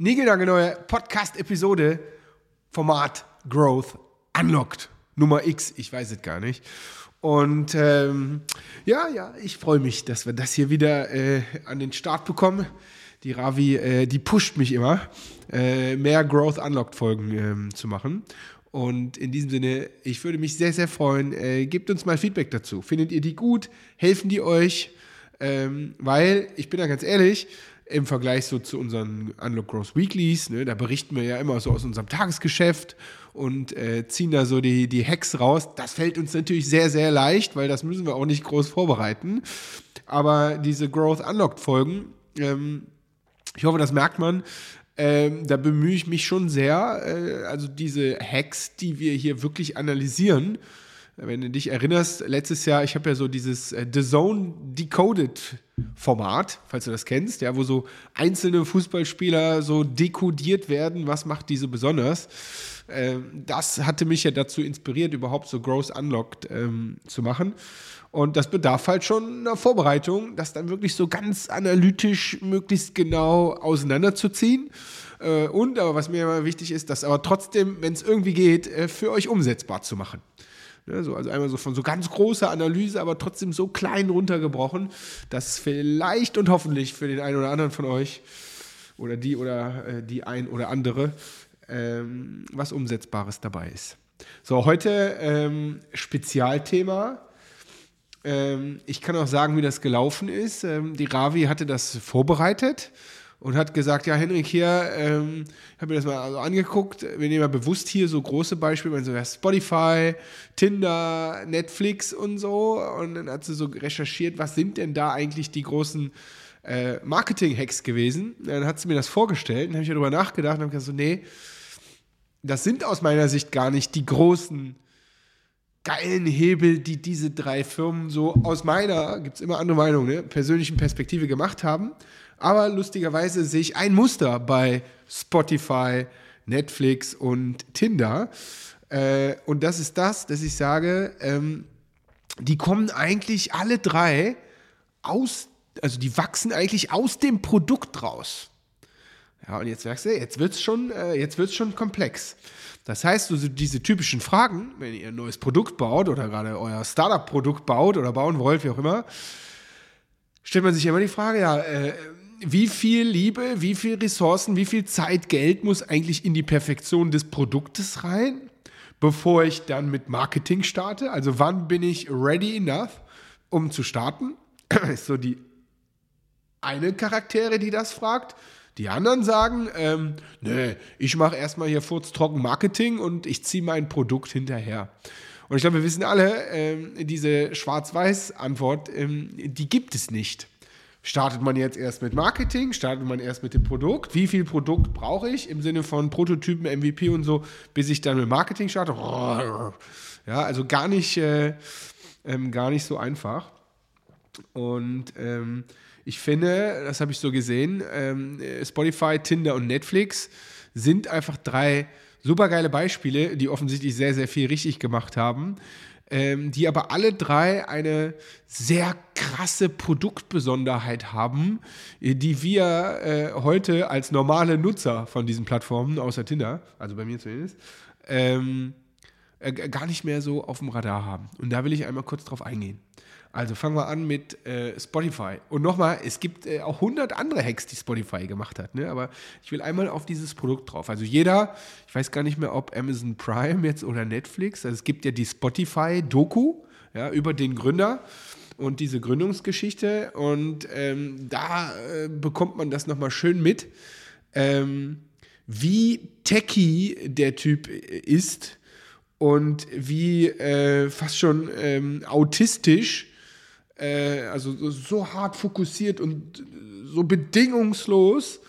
Niegelnagelneue Podcast-Episode, Format Growth Unlocked. Nummer X, ich weiß es gar nicht. Und ähm, ja, ja, ich freue mich, dass wir das hier wieder äh, an den Start bekommen. Die Ravi, äh, die pusht mich immer, äh, mehr Growth Unlocked Folgen ähm, zu machen. Und in diesem Sinne, ich würde mich sehr, sehr freuen. Äh, gebt uns mal Feedback dazu. Findet ihr die gut? Helfen die euch? Ähm, weil, ich bin da ganz ehrlich, im Vergleich so zu unseren Unlock Growth Weeklies, ne, da berichten wir ja immer so aus unserem Tagesgeschäft und äh, ziehen da so die, die Hacks raus. Das fällt uns natürlich sehr, sehr leicht, weil das müssen wir auch nicht groß vorbereiten. Aber diese Growth Unlocked Folgen, ähm, ich hoffe, das merkt man, ähm, da bemühe ich mich schon sehr. Äh, also diese Hacks, die wir hier wirklich analysieren, wenn du dich erinnerst, letztes Jahr, ich habe ja so dieses äh, The Zone Decoded Format, falls du das kennst, ja, wo so einzelne Fußballspieler so dekodiert werden, was macht diese besonders. Ähm, das hatte mich ja dazu inspiriert, überhaupt so Growth Unlocked ähm, zu machen. Und das bedarf halt schon einer Vorbereitung, das dann wirklich so ganz analytisch möglichst genau auseinanderzuziehen. Äh, und, aber was mir immer wichtig ist, das aber trotzdem, wenn es irgendwie geht, äh, für euch umsetzbar zu machen. Ne, so, also einmal so von so ganz großer Analyse, aber trotzdem so klein runtergebrochen, dass vielleicht und hoffentlich für den einen oder anderen von euch oder die oder äh, die ein oder andere ähm, was Umsetzbares dabei ist. So, heute ähm, Spezialthema. Ähm, ich kann auch sagen, wie das gelaufen ist. Ähm, die Ravi hatte das vorbereitet und hat gesagt, ja, Henrik, hier, ähm, ich habe mir das mal also angeguckt, wir nehmen ja bewusst hier so große Beispiele, so Spotify, Tinder, Netflix und so. Und dann hat sie so recherchiert, was sind denn da eigentlich die großen äh, Marketing-Hacks gewesen. Dann hat sie mir das vorgestellt, dann habe ich darüber nachgedacht und habe gesagt, so, nee, das sind aus meiner Sicht gar nicht die großen geilen Hebel, die diese drei Firmen so aus meiner, gibt es immer andere Meinungen, ne, persönlichen Perspektive gemacht haben. Aber lustigerweise sehe ich ein Muster bei Spotify, Netflix und Tinder. Äh, und das ist das, dass ich sage, ähm, die kommen eigentlich alle drei aus, also die wachsen eigentlich aus dem Produkt raus. Ja, und jetzt merkst du, jetzt wird es schon, äh, schon komplex. Das heißt, so diese typischen Fragen, wenn ihr ein neues Produkt baut oder gerade euer Startup-Produkt baut oder bauen wollt, wie auch immer, stellt man sich immer die Frage, ja, äh, wie viel Liebe, wie viel Ressourcen, wie viel Zeit, Geld muss eigentlich in die Perfektion des Produktes rein, bevor ich dann mit Marketing starte? Also wann bin ich ready enough, um zu starten? ist so die eine Charaktere, die das fragt. Die anderen sagen, ähm, nee, ich mache erstmal hier furztrocken Marketing und ich ziehe mein Produkt hinterher. Und ich glaube, wir wissen alle, ähm, diese Schwarz-Weiß-Antwort, ähm, die gibt es nicht. Startet man jetzt erst mit Marketing? Startet man erst mit dem Produkt? Wie viel Produkt brauche ich im Sinne von Prototypen, MVP und so, bis ich dann mit Marketing starte? Ja, also gar nicht, äh, ähm, gar nicht so einfach. Und ähm, ich finde, das habe ich so gesehen, ähm, Spotify, Tinder und Netflix sind einfach drei supergeile Beispiele, die offensichtlich sehr, sehr viel richtig gemacht haben ähm, die aber alle drei eine sehr krasse Produktbesonderheit haben, äh, die wir äh, heute als normale Nutzer von diesen Plattformen, außer Tinder, also bei mir zumindest, ähm, äh, gar nicht mehr so auf dem Radar haben. Und da will ich einmal kurz drauf eingehen. Also fangen wir an mit äh, Spotify. Und nochmal, es gibt äh, auch 100 andere Hacks, die Spotify gemacht hat. Ne? Aber ich will einmal auf dieses Produkt drauf. Also jeder, ich weiß gar nicht mehr, ob Amazon Prime jetzt oder Netflix, also es gibt ja die Spotify-Doku ja, über den Gründer und diese Gründungsgeschichte. Und ähm, da äh, bekommt man das nochmal schön mit, ähm, wie techy der Typ ist und wie äh, fast schon ähm, autistisch äh, also so hart fokussiert und so bedingungslos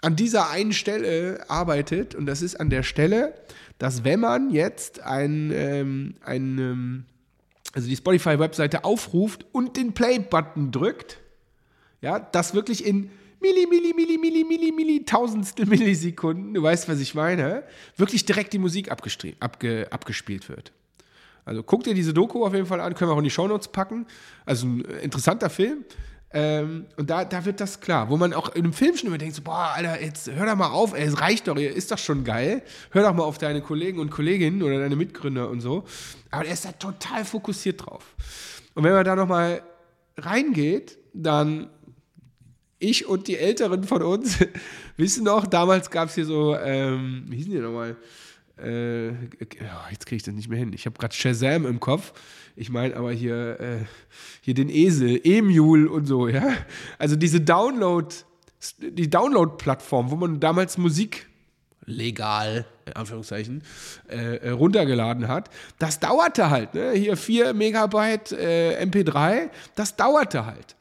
an dieser einen Stelle arbeitet. Und das ist an der Stelle, dass wenn man jetzt ein, ähm, ein ähm, also die Spotify-Webseite aufruft und den Play-Button drückt, ja, das wirklich in Milli, Milli, Milli, Milli, Milli, Milli, tausendstel Millisekunden, du weißt, was ich meine, wirklich direkt die Musik abge abgespielt wird. Also guck dir diese Doku auf jeden Fall an, können wir auch in die Shownotes packen. Also ein interessanter Film. Ähm, und da, da wird das klar, wo man auch in einem Film schon immer denkt, so, boah, Alter, jetzt hör doch mal auf, ey, es reicht doch, ist doch schon geil. Hör doch mal auf deine Kollegen und Kolleginnen oder deine Mitgründer und so. Aber er ist da total fokussiert drauf. Und wenn man da nochmal reingeht, dann ich und die Älteren von uns wissen noch, damals gab es hier so, ähm, wie hießen die nochmal? Äh, jetzt kriege ich das nicht mehr hin. Ich habe gerade Shazam im Kopf. Ich meine aber hier, äh, hier den Esel, Emule und so, ja. Also diese Download, die Download-Plattform, wo man damals Musik legal, in Anführungszeichen, äh, äh runtergeladen hat. Das dauerte halt, ne? Hier 4 Megabyte äh, MP3, das dauerte halt.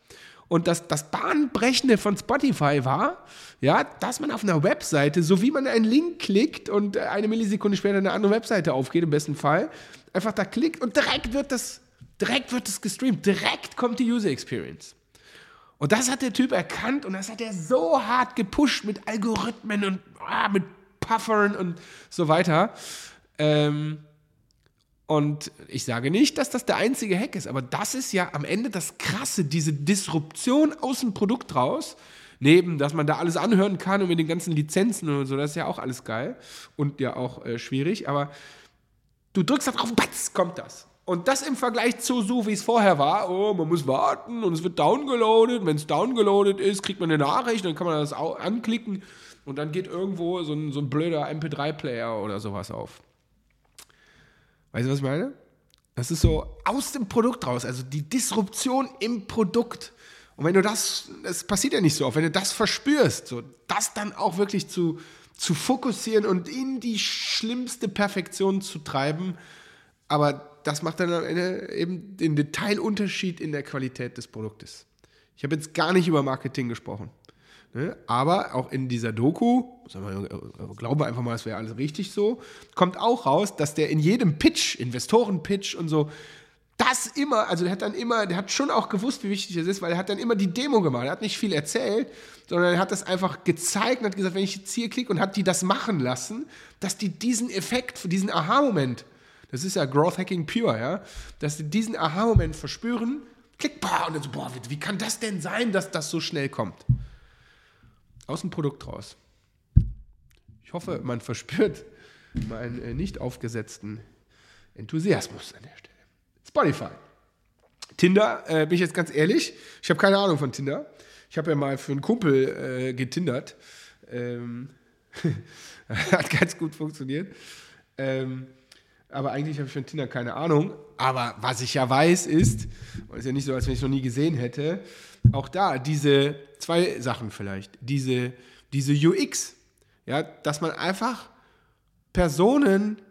Und das, das Bahnbrechende von Spotify war, ja, dass man auf einer Webseite, so wie man einen Link klickt und eine Millisekunde später eine andere Webseite aufgeht, im besten Fall, einfach da klickt und direkt wird das, direkt wird das gestreamt, direkt kommt die User Experience. Und das hat der Typ erkannt und das hat er so hart gepusht mit Algorithmen und ah, mit Puffern und so weiter. Ähm, und ich sage nicht, dass das der einzige Hack ist, aber das ist ja am Ende das Krasse, diese Disruption aus dem Produkt raus. Neben, dass man da alles anhören kann und mit den ganzen Lizenzen und so, das ist ja auch alles geil und ja auch äh, schwierig, aber du drückst da drauf, batz, kommt das. Und das im Vergleich zu so, wie es vorher war, oh, man muss warten und es wird downgeloadet. Wenn es downgeloadet ist, kriegt man eine Nachricht, dann kann man das anklicken und dann geht irgendwo so ein, so ein blöder MP3-Player oder sowas auf. Weißt du, was ich meine? Das ist so aus dem Produkt raus, also die Disruption im Produkt. Und wenn du das, das passiert ja nicht so oft, wenn du das verspürst, so das dann auch wirklich zu, zu fokussieren und in die schlimmste Perfektion zu treiben, aber das macht dann am Ende eben den Detailunterschied in der Qualität des Produktes. Ich habe jetzt gar nicht über Marketing gesprochen. Ne? Aber auch in dieser Doku, glaube einfach mal, es wäre alles richtig so, kommt auch raus, dass der in jedem Pitch, Investoren-Pitch und so, das immer, also der hat dann immer, der hat schon auch gewusst, wie wichtig das ist, weil er hat dann immer die Demo gemacht. Er hat nicht viel erzählt, sondern er hat das einfach gezeigt und hat gesagt, wenn ich jetzt hier klicke und hat die das machen lassen, dass die diesen Effekt, diesen Aha-Moment, das ist ja Growth Hacking pure, ja, dass die diesen Aha-Moment verspüren, klick, boah, und dann so, boah, wie, wie kann das denn sein, dass das so schnell kommt? Aus dem Produkt raus. Ich hoffe, man verspürt meinen äh, nicht aufgesetzten Enthusiasmus an der Stelle. Spotify. Tinder, äh, bin ich jetzt ganz ehrlich, ich habe keine Ahnung von Tinder. Ich habe ja mal für einen Kumpel äh, getindert. Ähm, hat ganz gut funktioniert. Ähm, aber eigentlich habe ich von Tinder keine Ahnung. Aber was ich ja weiß ist, und es ist ja nicht so, als wenn ich es noch nie gesehen hätte, auch da diese zwei Sachen vielleicht. Diese, diese UX, ja, dass man einfach Personen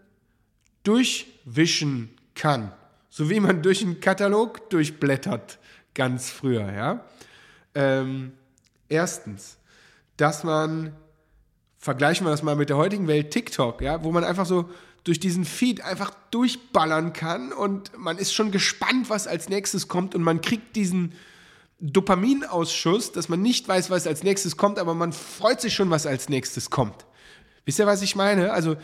durchwischen kann. So wie man durch einen Katalog durchblättert, ganz früher, ja. Ähm, erstens, dass man, vergleichen wir das mal mit der heutigen Welt, TikTok, ja, wo man einfach so durch diesen Feed einfach durchballern kann und man ist schon gespannt, was als nächstes kommt und man kriegt diesen, Dopaminausschuss, dass man nicht weiß, was als nächstes kommt, aber man freut sich schon, was als nächstes kommt. Wisst ihr, was ich meine? Also,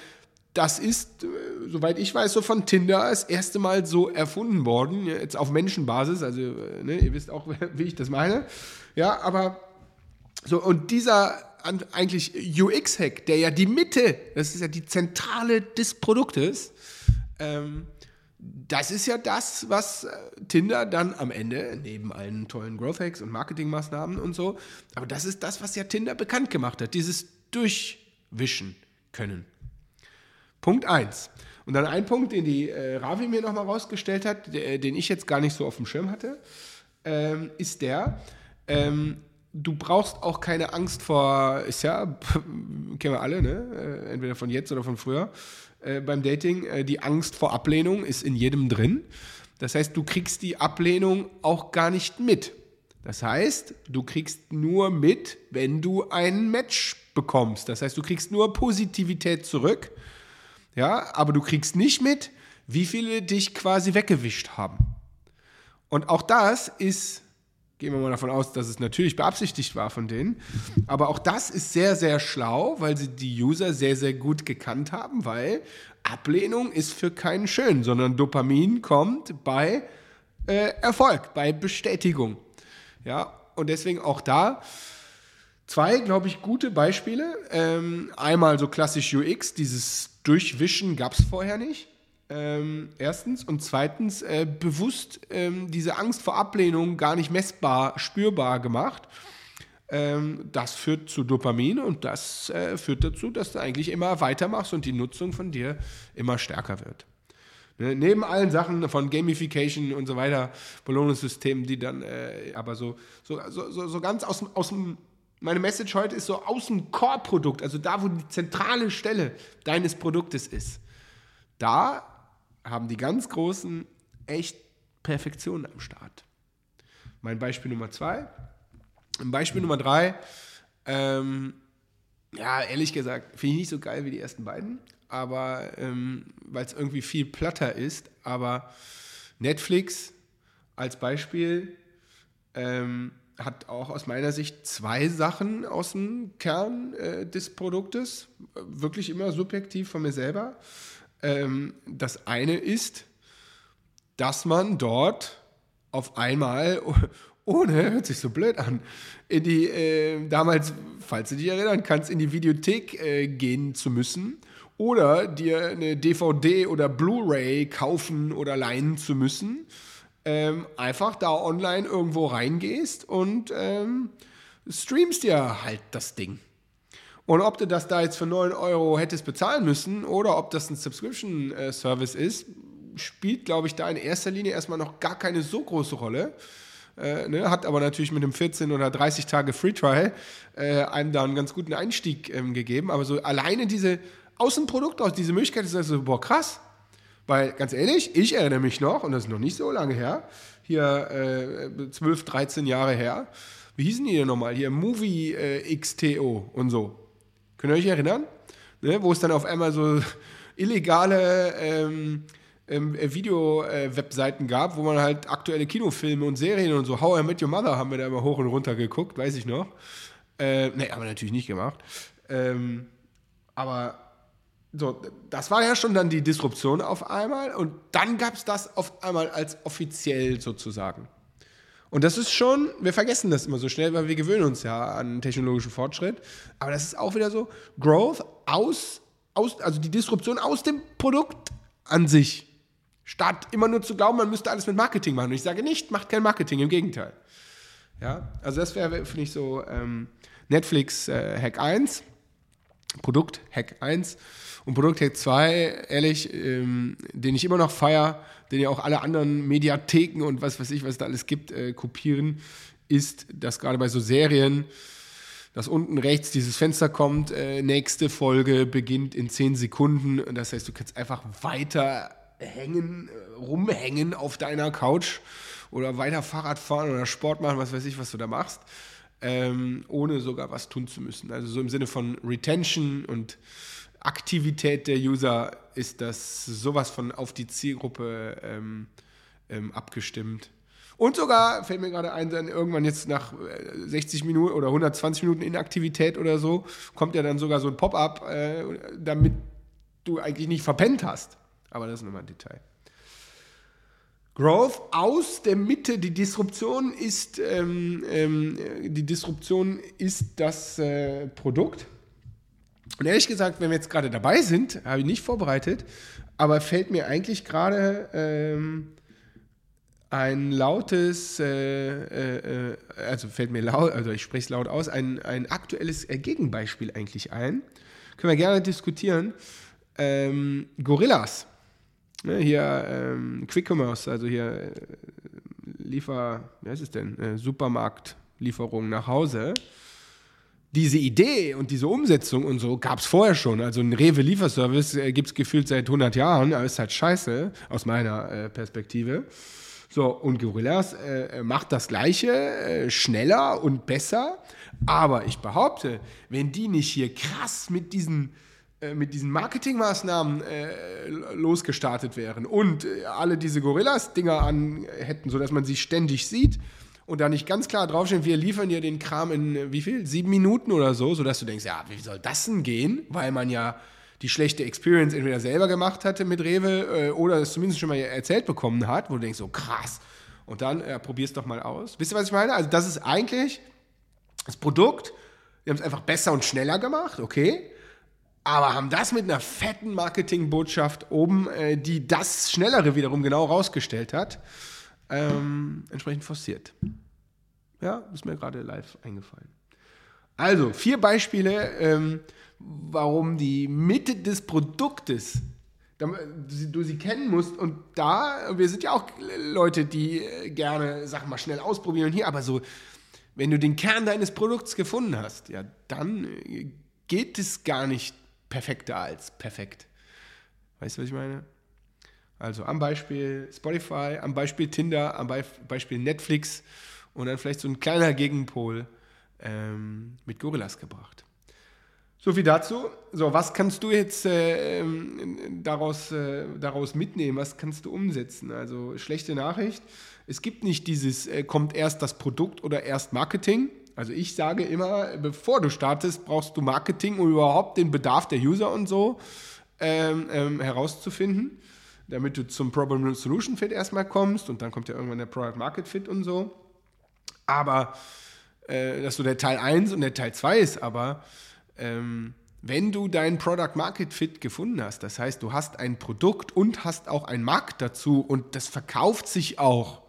das ist, äh, soweit ich weiß, so von Tinder das erste Mal so erfunden worden, jetzt auf Menschenbasis, also äh, ne, ihr wisst auch, wie ich das meine. Ja, aber so, und dieser eigentlich UX-Hack, der ja die Mitte, das ist ja die Zentrale des Produktes, ähm, das ist ja das, was äh, Tinder dann am Ende, neben allen tollen Growth Hacks und Marketingmaßnahmen und so, aber das ist das, was ja Tinder bekannt gemacht hat, dieses Durchwischen können. Punkt 1. Und dann ein Punkt, den die äh, Ravi mir nochmal rausgestellt hat, der, den ich jetzt gar nicht so auf dem Schirm hatte, ähm, ist der, ähm, du brauchst auch keine Angst vor, ist ja, kennen wir alle, ne? Äh, entweder von jetzt oder von früher, äh, beim Dating, äh, die Angst vor Ablehnung ist in jedem drin. Das heißt, du kriegst die Ablehnung auch gar nicht mit. Das heißt, du kriegst nur mit, wenn du ein Match bekommst. Das heißt, du kriegst nur Positivität zurück. Ja, aber du kriegst nicht mit, wie viele dich quasi weggewischt haben. Und auch das ist Gehen wir mal davon aus, dass es natürlich beabsichtigt war von denen. Aber auch das ist sehr, sehr schlau, weil sie die User sehr, sehr gut gekannt haben, weil Ablehnung ist für keinen schön, sondern Dopamin kommt bei äh, Erfolg, bei Bestätigung. Ja, und deswegen auch da zwei, glaube ich, gute Beispiele. Ähm, einmal so klassisch UX, dieses Durchwischen gab es vorher nicht. Ähm, erstens. Und zweitens äh, bewusst ähm, diese Angst vor Ablehnung gar nicht messbar, spürbar gemacht. Ähm, das führt zu Dopamin und das äh, führt dazu, dass du eigentlich immer weitermachst und die Nutzung von dir immer stärker wird. Ne? Neben allen Sachen von Gamification und so weiter, Belohnungssystemen, die dann äh, aber so, so, so, so ganz aus, aus dem meine Message heute ist so aus dem Core-Produkt, also da, wo die zentrale Stelle deines Produktes ist. Da haben die ganz Großen echt Perfektion am Start. Mein Beispiel Nummer zwei. Beispiel Nummer drei. Ähm, ja, ehrlich gesagt, finde ich nicht so geil wie die ersten beiden, aber ähm, weil es irgendwie viel platter ist. Aber Netflix als Beispiel ähm, hat auch aus meiner Sicht zwei Sachen aus dem Kern äh, des Produktes, wirklich immer subjektiv von mir selber. Ähm, das eine ist, dass man dort auf einmal, ohne, hört sich so blöd an, in die, äh, damals, falls du dich erinnern kannst, in die Videothek äh, gehen zu müssen oder dir eine DVD oder Blu-ray kaufen oder leihen zu müssen, ähm, einfach da online irgendwo reingehst und ähm, streamst dir halt das Ding. Und ob du das da jetzt für 9 Euro hättest bezahlen müssen oder ob das ein Subscription-Service ist, spielt, glaube ich, da in erster Linie erstmal noch gar keine so große Rolle. Äh, ne, hat aber natürlich mit einem 14 oder 30 Tage Free Trial äh, einem da einen ganz guten Einstieg ähm, gegeben. Aber so alleine diese Außenprodukt aus diese Möglichkeit ist also, boah, krass. Weil, ganz ehrlich, ich erinnere mich noch, und das ist noch nicht so lange her, hier äh, 12, 13 Jahre her, wie hießen die denn nochmal? Hier Movie äh, XTO und so. Könnt ihr euch erinnern? Ne, wo es dann auf einmal so illegale ähm, ähm, Video-Webseiten äh, gab, wo man halt aktuelle Kinofilme und Serien und so, How I Met Your Mother haben wir da immer hoch und runter geguckt, weiß ich noch. Äh, ne, haben wir natürlich nicht gemacht. Ähm, aber so, das war ja schon dann die Disruption auf einmal und dann gab es das auf einmal als offiziell sozusagen. Und das ist schon, wir vergessen das immer so schnell, weil wir gewöhnen uns ja an technologischen Fortschritt. Aber das ist auch wieder so, Growth aus, aus also die Disruption aus dem Produkt an sich. Statt immer nur zu glauben, man müsste alles mit Marketing machen. Und ich sage nicht, macht kein Marketing, im Gegenteil. Ja, also das wäre, finde ich, so ähm, Netflix äh, Hack 1, Produkt Hack 1 und Produkt Hack 2, ehrlich, ähm, den ich immer noch feiere, den ja auch alle anderen Mediatheken und was weiß ich, was es da alles gibt, äh, kopieren, ist, dass gerade bei so Serien, dass unten rechts dieses Fenster kommt, äh, nächste Folge beginnt in 10 Sekunden. Das heißt, du kannst einfach weiter hängen, äh, rumhängen auf deiner Couch oder weiter Fahrrad fahren oder Sport machen, was weiß ich, was du da machst, ähm, ohne sogar was tun zu müssen. Also so im Sinne von Retention und Aktivität der User ist das sowas von auf die Zielgruppe ähm, ähm, abgestimmt. Und sogar, fällt mir gerade ein, dann irgendwann jetzt nach 60 äh, Minuten oder 120 Minuten Inaktivität oder so, kommt ja dann sogar so ein Pop-up, äh, damit du eigentlich nicht verpennt hast. Aber das ist nochmal ein Detail. Growth aus der Mitte, die Disruption ist, ähm, ähm, die Disruption ist das äh, Produkt. Und ehrlich gesagt, wenn wir jetzt gerade dabei sind, habe ich nicht vorbereitet, aber fällt mir eigentlich gerade ähm, ein lautes, äh, äh, äh also fällt mir laut, also ich spreche es laut aus, ein, ein aktuelles Gegenbeispiel eigentlich ein. Können wir gerne diskutieren. Ähm, Gorillas. Ne, hier ähm, Quick Commerce, also hier äh, Liefer, wie heißt es denn? Äh, Supermarktlieferung nach Hause diese Idee und diese Umsetzung und so gab es vorher schon. Also ein Rewe-Lieferservice äh, gibt es gefühlt seit 100 Jahren, aber ist halt scheiße aus meiner äh, Perspektive. So, und Gorillas äh, macht das Gleiche, äh, schneller und besser. Aber ich behaupte, wenn die nicht hier krass mit diesen, mit diesen Marketingmaßnahmen äh, losgestartet wären und alle diese Gorillas-Dinger an hätten, sodass man sie ständig sieht, und da nicht ganz klar draufstehen, wir liefern dir den Kram in äh, wie viel? Sieben Minuten oder so, sodass du denkst, ja, wie soll das denn gehen? Weil man ja die schlechte Experience entweder selber gemacht hatte mit Rewe äh, oder es zumindest schon mal erzählt bekommen hat, wo du denkst, so krass, Und dann äh, probier es doch mal aus. Wisst ihr, was ich meine? Also, das ist eigentlich das Produkt. Wir haben es einfach besser und schneller gemacht, okay. Aber haben das mit einer fetten Marketingbotschaft oben, äh, die das Schnellere wiederum genau rausgestellt hat, ähm, entsprechend forciert. Ja, ist mir gerade live eingefallen. Also, vier Beispiele, ähm, warum die Mitte des Produktes du sie kennen musst. Und da, wir sind ja auch Leute, die äh, gerne Sachen mal schnell ausprobieren hier, aber so, wenn du den Kern deines Produkts gefunden hast, ja, dann äh, geht es gar nicht perfekter als perfekt. Weißt du, was ich meine? Also am Beispiel Spotify, am Beispiel Tinder, am Beispiel Netflix und dann vielleicht so ein kleiner Gegenpol ähm, mit Gorillas gebracht. So viel dazu. So, was kannst du jetzt äh, daraus, äh, daraus mitnehmen? Was kannst du umsetzen? Also, schlechte Nachricht. Es gibt nicht dieses, äh, kommt erst das Produkt oder erst Marketing. Also, ich sage immer, bevor du startest, brauchst du Marketing, um überhaupt den Bedarf der User und so ähm, ähm, herauszufinden, damit du zum Problem Solution Fit erstmal kommst und dann kommt ja irgendwann der Product Market Fit und so. Aber, äh, dass so der Teil 1 und der Teil 2 ist, aber ähm, wenn du dein Product Market Fit gefunden hast, das heißt, du hast ein Produkt und hast auch einen Markt dazu und das verkauft sich auch,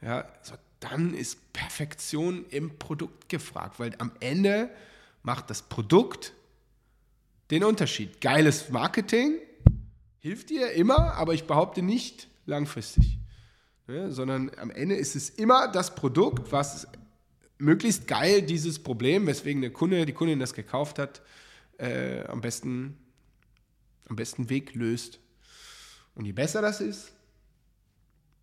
ja, so, dann ist Perfektion im Produkt gefragt, weil am Ende macht das Produkt den Unterschied. Geiles Marketing hilft dir immer, aber ich behaupte nicht langfristig, ne, sondern am Ende ist es immer das Produkt, was möglichst geil dieses Problem, weswegen der Kunde, die Kundin das gekauft hat, äh, am, besten, am besten Weg löst. Und je besser das ist,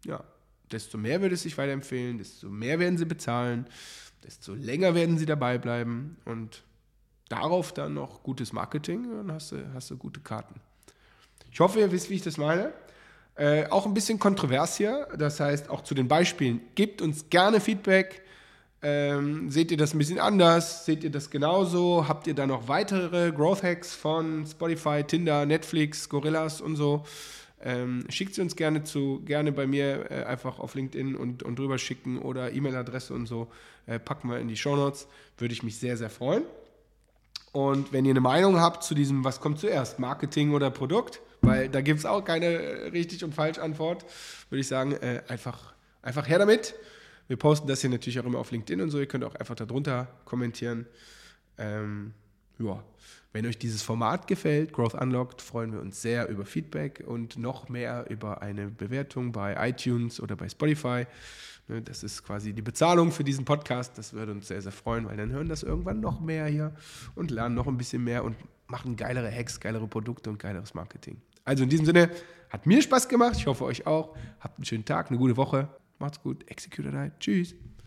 ja, desto mehr würde es sich weiterempfehlen, desto mehr werden sie bezahlen, desto länger werden sie dabei bleiben und darauf dann noch gutes Marketing, dann hast du, hast du gute Karten. Ich hoffe, ihr wisst, wie ich das meine. Äh, auch ein bisschen kontrovers hier, das heißt auch zu den Beispielen. Gebt uns gerne Feedback ähm, seht ihr das ein bisschen anders? Seht ihr das genauso? Habt ihr da noch weitere Growth Hacks von Spotify, Tinder, Netflix, Gorillas und so? Ähm, schickt sie uns gerne zu, gerne bei mir äh, einfach auf LinkedIn und, und drüber schicken oder E-Mail-Adresse und so. Äh, packen wir in die Show Notes. Würde ich mich sehr, sehr freuen. Und wenn ihr eine Meinung habt zu diesem, was kommt zuerst, Marketing oder Produkt, weil da gibt es auch keine äh, richtig und falsch Antwort, würde ich sagen, äh, einfach, einfach her damit. Wir posten das hier natürlich auch immer auf LinkedIn und so. Ihr könnt auch einfach darunter kommentieren. Ähm, ja. Wenn euch dieses Format gefällt, Growth Unlocked, freuen wir uns sehr über Feedback und noch mehr über eine Bewertung bei iTunes oder bei Spotify. Ne, das ist quasi die Bezahlung für diesen Podcast. Das würde uns sehr, sehr freuen, weil dann hören das irgendwann noch mehr hier und lernen noch ein bisschen mehr und machen geilere Hacks, geilere Produkte und geileres Marketing. Also in diesem Sinne, hat mir Spaß gemacht. Ich hoffe euch auch. Habt einen schönen Tag, eine gute Woche. Macht's gut. Execute Tschüss.